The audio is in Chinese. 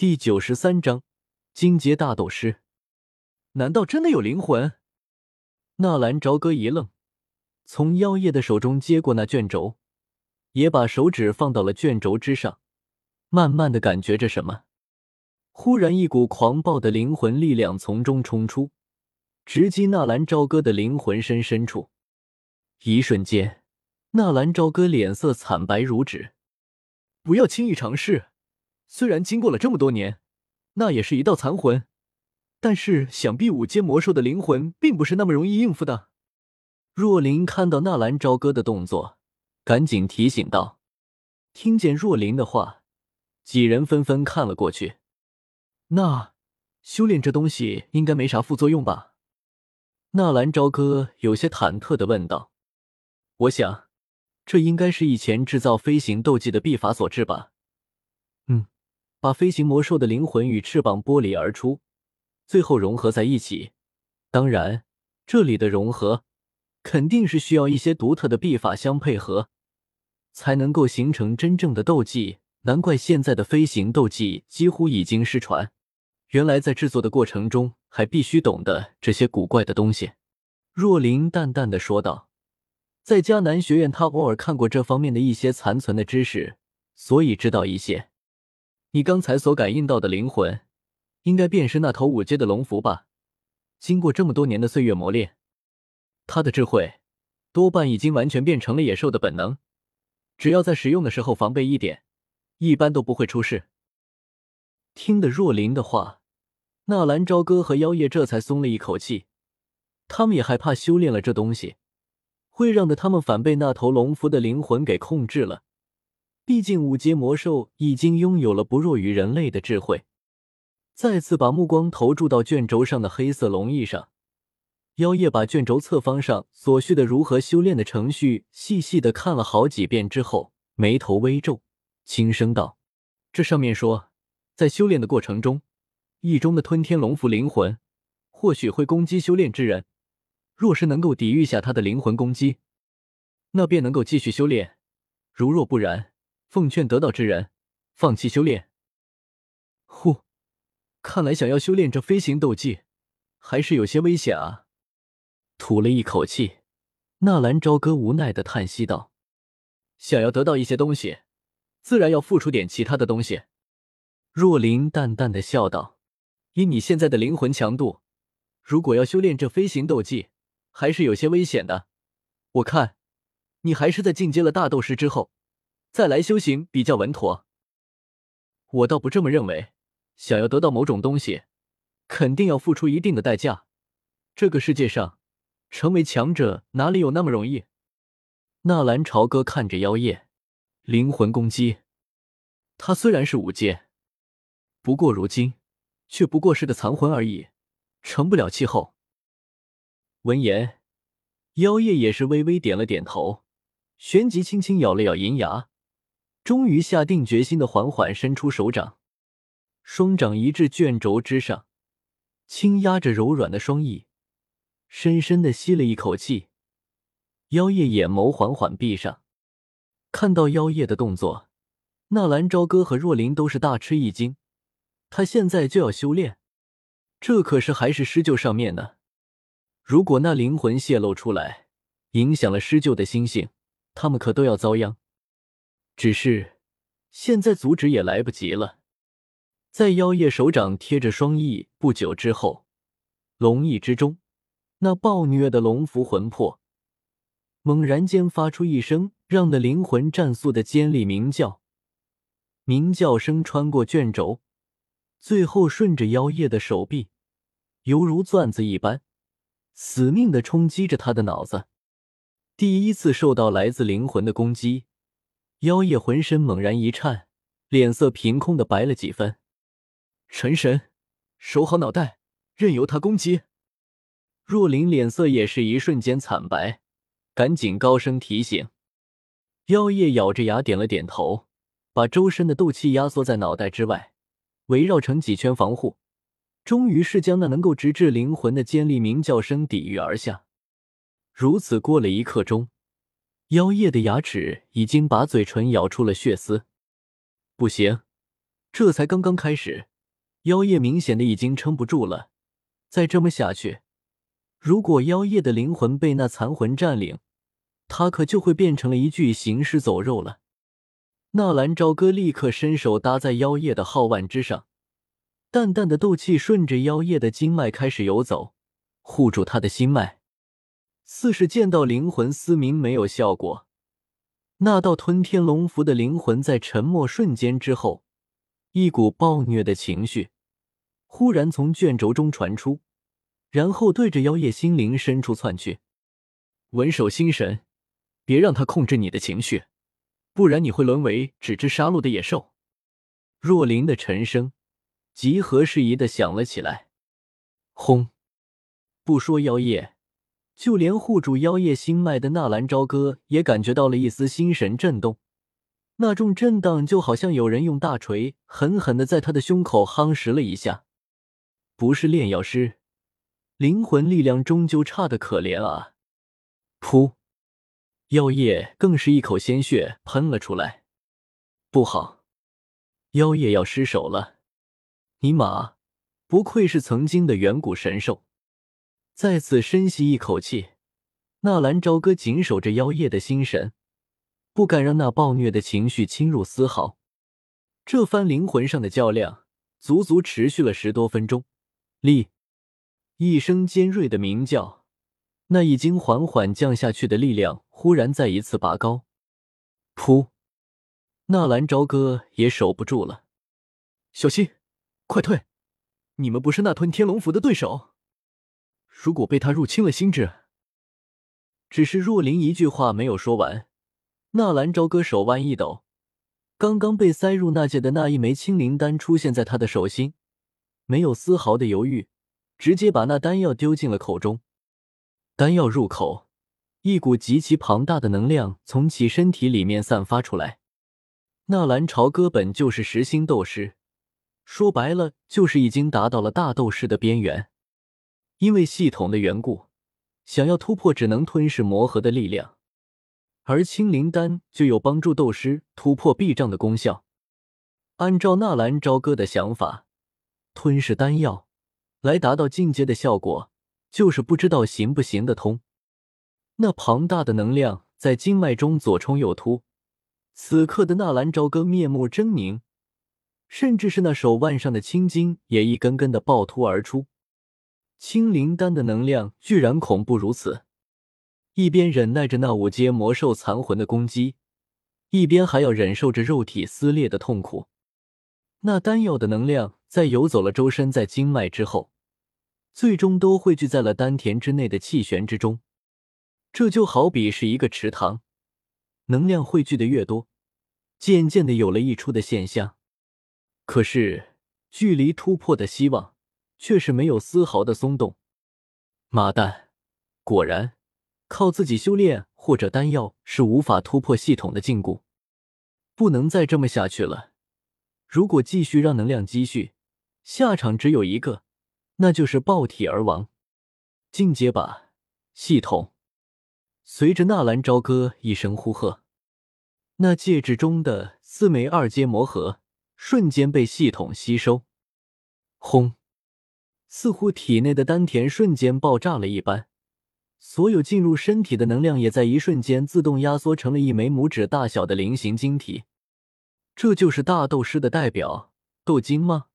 第九十三章金阶大斗师。难道真的有灵魂？纳兰朝歌一愣，从妖夜的手中接过那卷轴，也把手指放到了卷轴之上，慢慢的感觉着什么。忽然，一股狂暴的灵魂力量从中冲出，直击纳兰朝歌的灵魂深深处。一瞬间，纳兰朝歌脸色惨白如纸。不要轻易尝试。虽然经过了这么多年，那也是一道残魂，但是想必五阶魔兽的灵魂并不是那么容易应付的。若琳看到纳兰朝歌的动作，赶紧提醒道。听见若琳的话，几人纷纷看了过去。那修炼这东西应该没啥副作用吧？纳兰朝歌有些忐忑的问道。我想，这应该是以前制造飞行斗技的秘法所致吧。把飞行魔兽的灵魂与翅膀剥离而出，最后融合在一起。当然，这里的融合肯定是需要一些独特的秘法相配合，才能够形成真正的斗技。难怪现在的飞行斗技几乎已经失传。原来在制作的过程中还必须懂得这些古怪的东西。若琳淡淡的说道：“在迦南学院，他偶尔看过这方面的一些残存的知识，所以知道一些。”你刚才所感应到的灵魂，应该便是那头五阶的龙符吧？经过这么多年的岁月磨练，他的智慧多半已经完全变成了野兽的本能。只要在使用的时候防备一点，一般都不会出事。听得若琳的话，纳兰朝歌和妖夜这才松了一口气。他们也害怕修炼了这东西，会让的他们反被那头龙符的灵魂给控制了。毕竟五阶魔兽已经拥有了不弱于人类的智慧。再次把目光投注到卷轴上的黑色龙翼上，妖夜把卷轴侧方上所需的如何修炼的程序细细的看了好几遍之后，眉头微皱，轻声道：“这上面说，在修炼的过程中，翼中的吞天龙符灵魂或许会攻击修炼之人，若是能够抵御下他的灵魂攻击，那便能够继续修炼；如若不然，”奉劝得道之人放弃修炼。呼，看来想要修炼这飞行斗技，还是有些危险啊！吐了一口气，纳兰朝歌无奈的叹息道：“想要得到一些东西，自然要付出点其他的东西。”若琳淡淡的笑道：“以你现在的灵魂强度，如果要修炼这飞行斗技，还是有些危险的。我看，你还是在进阶了大斗师之后。”再来修行比较稳妥。我倒不这么认为。想要得到某种东西，肯定要付出一定的代价。这个世界上，成为强者哪里有那么容易？纳兰朝歌看着妖夜，灵魂攻击。他虽然是五阶，不过如今却不过是个残魂而已，成不了气候。闻言，妖夜也是微微点了点头，旋即轻轻咬了咬银牙。终于下定决心的缓缓伸出手掌，双掌移至卷轴之上，轻压着柔软的双翼，深深的吸了一口气。妖夜眼眸缓缓闭上，看到妖夜的动作，纳兰朝歌和若琳都是大吃一惊。他现在就要修炼，这可是还是施救上面呢。如果那灵魂泄露出来，影响了施救的心性，他们可都要遭殃。只是，现在阻止也来不及了。在妖夜手掌贴着双翼不久之后，龙翼之中那暴虐的龙符魂魄，猛然间发出一声让的灵魂战速的尖利鸣叫。鸣叫声穿过卷轴，最后顺着妖夜的手臂，犹如钻子一般，死命的冲击着他的脑子。第一次受到来自灵魂的攻击。妖夜浑身猛然一颤，脸色凭空的白了几分。陈神，守好脑袋，任由他攻击。若琳脸色也是一瞬间惨白，赶紧高声提醒。妖夜咬着牙点了点头，把周身的斗气压缩在脑袋之外，围绕成几圈防护，终于是将那能够直至灵魂的尖利鸣叫声抵御而下。如此过了一刻钟。妖夜的牙齿已经把嘴唇咬出了血丝，不行，这才刚刚开始，妖夜明显的已经撑不住了。再这么下去，如果妖夜的灵魂被那残魂占领，他可就会变成了一具行尸走肉了。纳兰朝歌立刻伸手搭在妖夜的皓腕之上，淡淡的斗气顺着妖夜的经脉开始游走，护住他的心脉。似是见到灵魂嘶鸣没有效果，那道吞天龙符的灵魂在沉默瞬间之后，一股暴虐的情绪忽然从卷轴中传出，然后对着妖夜心灵深处窜去。稳守心神，别让他控制你的情绪，不然你会沦为只知杀戮的野兽。若灵的沉声极合时宜的响了起来。轰！不说妖夜。就连护住妖夜心脉的纳兰朝歌也感觉到了一丝心神震动，那种震荡就好像有人用大锤狠狠的在他的胸口夯实了一下。不是炼药师，灵魂力量终究差的可怜啊！噗，妖夜更是一口鲜血喷了出来。不好，妖夜要失手了！尼玛，不愧是曾经的远古神兽。再次深吸一口气，纳兰朝歌紧守着妖夜的心神，不敢让那暴虐的情绪侵入丝毫。这番灵魂上的较量，足足持续了十多分钟。立，一声尖锐的鸣叫，那已经缓缓降下去的力量忽然再一次拔高。噗！纳兰朝歌也守不住了，小心，快退！你们不是那吞天龙符的对手。如果被他入侵了心智，只是若琳一句话没有说完，纳兰朝歌手腕一抖，刚刚被塞入那戒的那一枚青灵丹出现在他的手心，没有丝毫的犹豫，直接把那丹药丢进了口中。丹药入口，一股极其庞大的能量从其身体里面散发出来。纳兰朝歌本就是实心斗师，说白了就是已经达到了大斗士的边缘。因为系统的缘故，想要突破只能吞噬魔核的力量，而青灵丹就有帮助斗师突破壁障的功效。按照纳兰朝歌的想法，吞噬丹药来达到进阶的效果，就是不知道行不行得通。那庞大的能量在经脉中左冲右突，此刻的纳兰朝歌面目狰狞，甚至是那手腕上的青筋也一根根的暴突而出。青灵丹的能量居然恐怖如此，一边忍耐着那五阶魔兽残魂的攻击，一边还要忍受着肉体撕裂的痛苦。那丹药的能量在游走了周身在经脉之后，最终都汇聚在了丹田之内的气旋之中。这就好比是一个池塘，能量汇聚的越多，渐渐的有了溢出的现象。可是，距离突破的希望。却是没有丝毫的松动。妈蛋，果然靠自己修炼或者丹药是无法突破系统的禁锢，不能再这么下去了。如果继续让能量积蓄，下场只有一个，那就是爆体而亡。进阶吧，系统！随着纳兰朝歌一声呼喝，那戒指中的四枚二阶魔核瞬间被系统吸收。轰！似乎体内的丹田瞬间爆炸了一般，所有进入身体的能量也在一瞬间自动压缩成了一枚拇指大小的菱形晶体。这就是大斗师的代表斗晶吗？